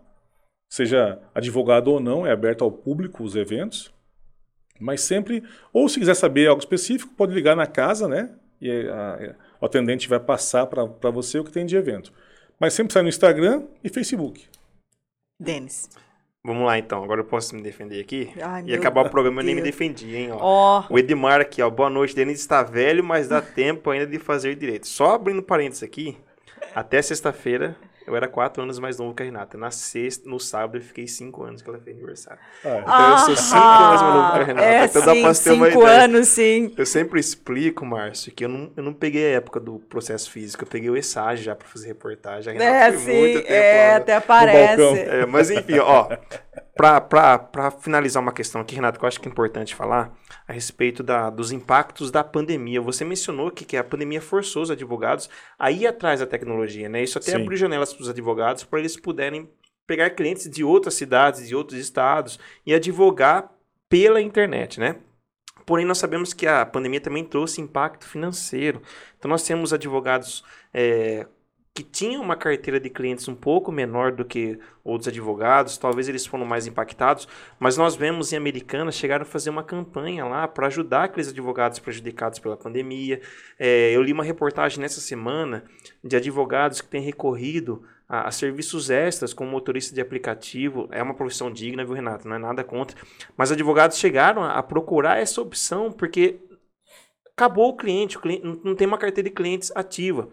seja advogado ou não, é aberto ao público os eventos. Mas sempre, ou se quiser saber algo específico, pode ligar na casa, né? E a, a, o atendente vai passar para você o que tem de evento. Mas sempre sai no Instagram e Facebook. Denis. Vamos lá então, agora eu posso me defender aqui. Ai, e acabar o programa eu nem me defendi, hein? Ó. Oh. O Edmar aqui, ó. Boa noite, Denis está velho, mas dá tempo ainda de fazer direito. Só abrindo parênteses aqui, até sexta-feira Eu era quatro anos mais novo que a Renata. Na sexta, no sábado, eu fiquei cinco anos que ela fez aniversário. Ah, então eu sou cinco ah, anos mais novo que a Renata. É, então sim, cinco anos, sim. Eu sempre explico, Márcio, que eu não, eu não peguei a época do processo físico, eu peguei o estágio já para fazer reportagem. A Renata é, sim, muito tempo é, lá, até parece. É, mas enfim, ó, (laughs) para finalizar uma questão aqui, Renato, que eu acho que é importante falar a respeito da, dos impactos da pandemia. Você mencionou que, que a pandemia forçou os advogados a ir atrás da tecnologia, né? Isso até Sim. abriu janelas para os advogados para eles puderem pegar clientes de outras cidades, de outros estados e advogar pela internet, né? Porém, nós sabemos que a pandemia também trouxe impacto financeiro. Então, nós temos advogados é, que tinham uma carteira de clientes um pouco menor do que outros advogados, talvez eles foram mais impactados, mas nós vemos em Americana chegaram a fazer uma campanha lá para ajudar aqueles advogados prejudicados pela pandemia. É, eu li uma reportagem nessa semana de advogados que têm recorrido a, a, serviços extras como motorista de aplicativo. É uma profissão digna, viu, Renato? Não é nada contra. Mas advogados chegaram a, a procurar essa opção porque acabou o cliente, o cliente não tem uma carteira de clientes ativa.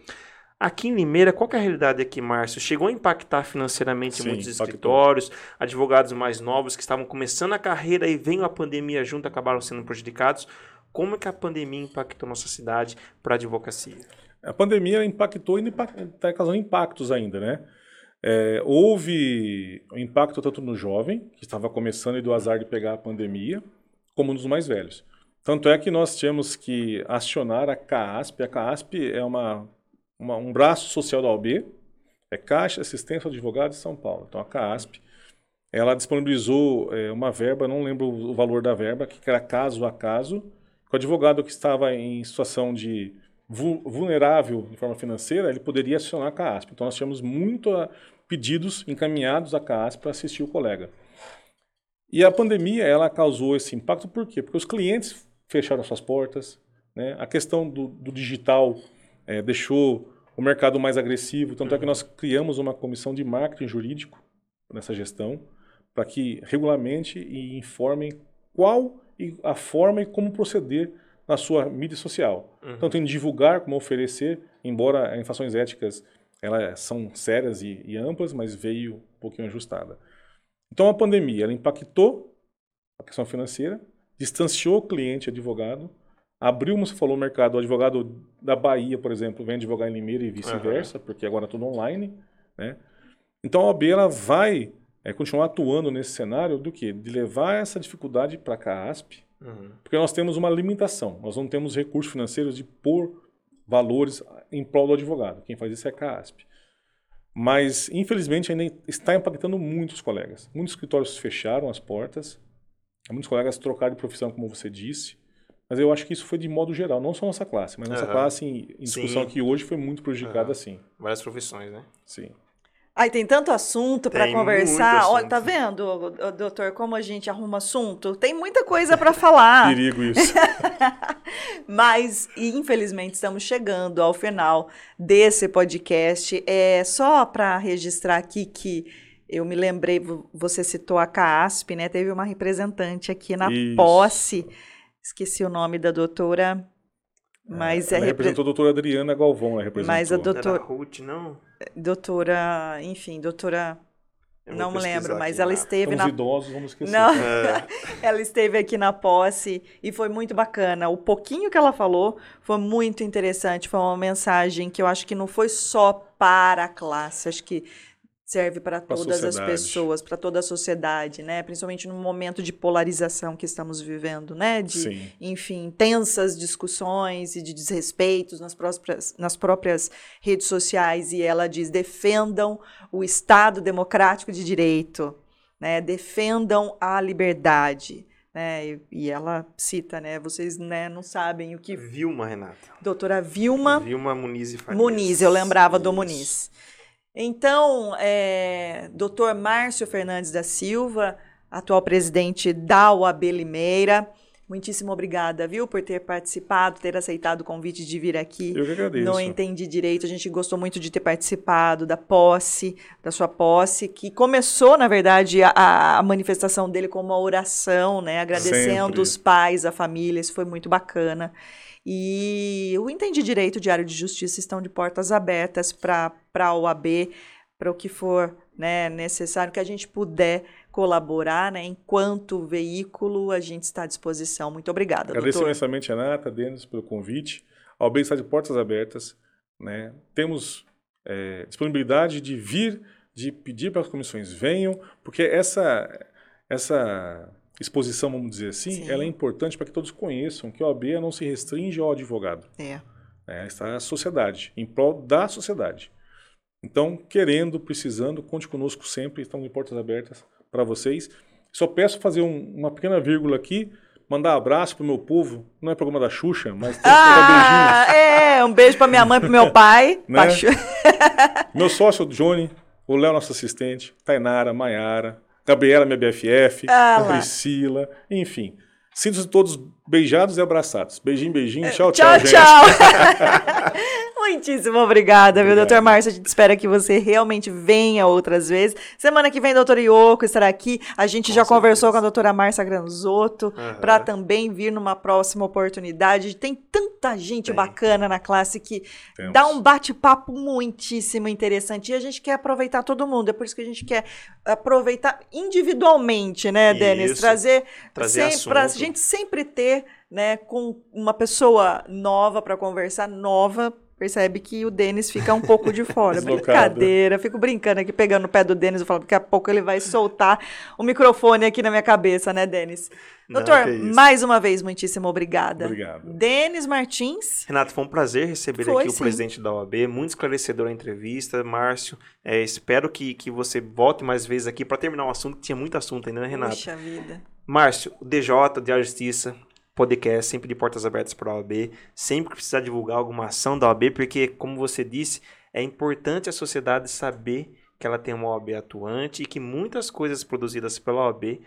Aqui em Limeira, qual é a realidade aqui, Márcio? Chegou a impactar financeiramente Sim, muitos impactou. escritórios, advogados mais novos que estavam começando a carreira e veio a pandemia junto, acabaram sendo prejudicados. Como é que a pandemia impactou nossa cidade para a advocacia? A pandemia impactou e está causando impactos ainda, né? É, houve um impacto tanto no jovem, que estava começando e do azar de pegar a pandemia, como nos mais velhos. Tanto é que nós tínhamos que acionar a CASP. A CASP é uma uma, um braço social da OAB, é Caixa Assistência ao Advogado de São Paulo. Então, a CASP, ela disponibilizou é, uma verba, não lembro o valor da verba, que era caso a caso, que o advogado que estava em situação de vulnerável de forma financeira, ele poderia acionar a CASP. Então, nós tínhamos muito a, ah, pedidos encaminhados à CASP para assistir o colega. E a pandemia, ela causou esse impacto por quê? Porque os clientes fecharam suas portas, né? a questão do, do digital é, deixou o mercado mais agressivo. Tanto uhum. é que nós criamos uma comissão de marketing jurídico nessa gestão para que regulamente e informem qual a forma e como proceder na sua mídia social. Uhum. Tanto em divulgar como oferecer, embora as infrações éticas elas são sérias e, e, amplas, mas veio um pouquinho ajustada. Então a pandemia ela impactou a questão financeira, distanciou o cliente advogado, abriu, você falou, o mercado. O advogado da Bahia, por exemplo, vem advogar em Limeira e vice-versa, uhum. porque agora é tudo online. Né? Então a OAB ela vai é, continuar atuando nesse cenário do que? De levar essa dificuldade para a CASP, uhum. porque nós temos uma limitação. Nós não temos recursos financeiros de pôr valores em prol do advogado. Quem faz isso é a CASP. Mas, infelizmente, ainda está impactando muitos colegas. Muitos escritórios fecharam as portas, muitos colegas trocaram de profissão, como você disse. Mas eu acho que isso foi de modo geral, não só nossa classe, mas nossa uhum. classe em, em discussão sim. aqui hoje foi muito prejudicada, uhum. sim. Várias profissões, né? Sim. Ai, tem tanto assunto para conversar. Olha, tá vendo, doutor, como a gente arruma assunto? Tem muita coisa para falar. (laughs) Perigo isso. (laughs) Mas, infelizmente, estamos chegando ao final desse podcast. É só para registrar aqui que eu me lembrei, você citou a CASP, né? Teve uma representante aqui na isso. posse Esqueci o nome da doutora. Mas é, ela é representou a doutora Adriana Galvão, ela representou. Mas a doutora. Ruth, não? Doutora, enfim, doutora. não me lembro, mas ela esteve na. idosos, vamos esquecer. Não, é. (laughs) ela esteve aqui na posse e foi muito bacana. O pouquinho que ela falou foi muito interessante. Foi uma mensagem que eu acho que não foi só para a classe, acho que serve para todas as pessoas, para toda a sociedade, né? Principalmente no momento de polarização que estamos vivendo, né? De, Sim. enfim, tensas discussões e de desrespeitos nas próprias, nas próprias redes sociais. E ela diz: defendam o Estado democrático de direito, né? Defendam a liberdade. Né, e ela cita, né? Vocês né, não sabem o que. Vilma, Renata. Doutora Vilma. Vilma Muniz e Farias. Muniz, eu lembrava Isso. do Muniz. Então, é, doutor Márcio Fernandes da Silva, atual presidente da UAB Limeira, muitíssimo obrigada, viu, por ter participado, ter aceitado o convite de vir aqui. Eu que agradeço. Não entendi direito, a gente gostou muito de ter participado da posse, da sua posse, que começou, na verdade, a, a manifestação dele com uma oração, né, agradecendo Sempre. os pais, a família, isso foi muito bacana. E o Entendi Direito, Diário de Justiça estão de portas abertas para a OAB, para o que for né, necessário, que a gente puder colaborar, né, enquanto veículo, a gente está à disposição. Muito obrigada, Agradeço doutor. imensamente, Renata, Denis, pelo convite. A OAB está de portas abertas. Né? Temos é, disponibilidade de vir, de pedir para as comissões venham, porque essa, essa exposição, vamos dizer assim, Sim. ela é importante para que todos conheçam que a OAB não se restringe ao advogado. É. É, está a sociedade, em prol da sociedade. Então, querendo, precisando, conte conosco sempre, estamos de portas abertas para vocês. Só peço fazer um, uma pequena vírgula aqui, mandar abraço pro meu povo. Não é programa da Xuxa, mas tem ah, É, um beijo para minha mãe, para meu pai. (laughs) né? (laughs) meu sócio Johnny, o Léo, nosso assistente, Tainara, Maiara, Gabriela, minha BFF, ah, Priscila, enfim. Sinto-se todos beijados e abraçados. Beijinho, beijinho. Tchau, tchau, tchau. Tchau, tchau. (laughs) Muitíssimo obrigada, Obrigado. viu, doutor Márcio? A gente espera que você realmente venha outras vezes. Semana que vem, doutor Ioco estará aqui. A gente com já certeza. conversou com a doutora Márcia Granzotto uhum. para também vir numa próxima oportunidade. Tem tanta gente Tem. bacana na classe que Temos. dá um bate-papo muitíssimo interessante. E a gente quer aproveitar todo mundo. É por isso que a gente quer aproveitar individualmente, né, Denis? Trazer, Trazer sempre, para a gente sempre ter né, com uma pessoa nova para conversar, nova, percebe que o Denis fica um pouco de fora. (laughs) Brincadeira, fico brincando aqui, pegando o pé do Denis, eu falo, daqui a pouco ele vai soltar o microfone aqui na minha cabeça, né, Denis? Doutor, mais uma vez, muitíssimo obrigada. Obrigado. Denis Martins. Renato, foi um prazer receber foi, aqui sim. o presidente da OAB, muito esclarecedor a entrevista. Márcio, é, espero que, que você volte mais vezes aqui para terminar o assunto, que tinha muito assunto ainda, né, Renato? Puxa vida. Márcio, o DJ, Diário Justiça, podcast, sempre de portas abertas para a OAB, sempre que precisar divulgar alguma ação da OAB, porque, como você disse, é importante a sociedade saber que ela tem uma OAB atuante e que muitas coisas produzidas pela OAB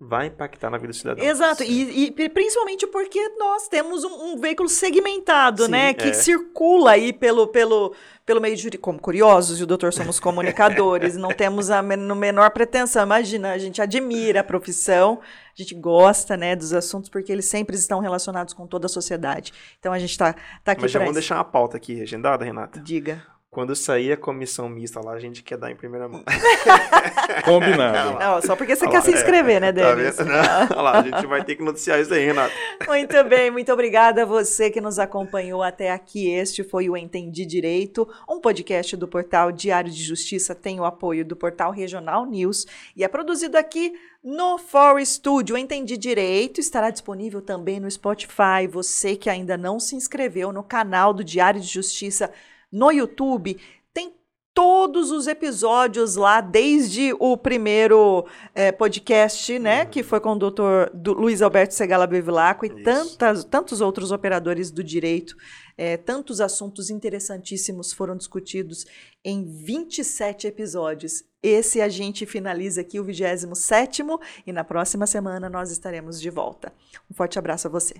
vai impactar na vida do cidadão. Exato, e, e, principalmente porque nós temos um, um veículo segmentado, Sim, né, que é. circula aí pelo, pelo, pelo meio de como curiosos, e o doutor somos comunicadores, não temos a no menor pretensão, imagina, a gente admira a profissão, a gente gosta, né, dos assuntos porque eles sempre estão relacionados com toda a sociedade. Então a gente está tá aqui Mas já vamos deixar uma pauta aqui agendada, Renata? Diga. Quando sair a comissão mista lá, a gente quer dar em primeira mão. (laughs) Combinado. Não, só porque você Olha quer lá, se inscrever, é, né, tá Denis? Tá Olha lá, a gente vai ter que noticiar isso aí, Renato. Muito bem, muito obrigada a você que nos acompanhou até aqui. Este foi o Entendi Direito, um podcast do portal Diário de Justiça, tem o apoio do portal Regional News e é produzido aqui no For Studio. Entendi Direito estará disponível também no Spotify. Você que ainda não se inscreveu no canal do Diário de Justiça no YouTube, tem todos os episódios lá, desde o primeiro é, podcast, né, uhum. que foi com o doutor do Luiz Alberto Segala Bevilacqua e tantas, tantos outros operadores do direito. É, tantos assuntos interessantíssimos foram discutidos em 27 episódios. Esse a gente finaliza aqui o 27 e na próxima semana nós estaremos de volta. Um forte abraço a você.